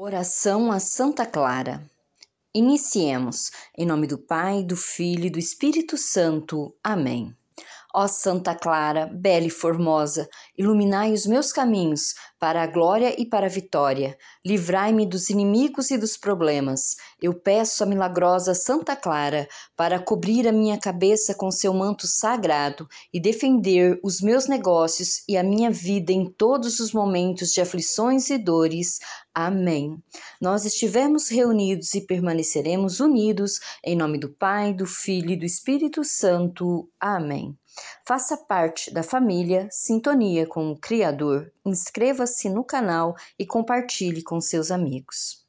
Oração a Santa Clara. Iniciemos. Em nome do Pai, do Filho e do Espírito Santo. Amém. Ó Santa Clara, bela e formosa, iluminai os meus caminhos para a glória e para a vitória. Livrai-me dos inimigos e dos problemas. Eu peço a milagrosa Santa Clara para cobrir a minha cabeça com seu manto sagrado e defender os meus negócios e a minha vida em todos os momentos de aflições e dores. Amém. Nós estivemos reunidos e permaneceremos unidos em nome do Pai, do Filho e do Espírito Santo. Amém. Faça parte da família Sintonia com o Criador, inscreva-se no canal e compartilhe com seus amigos.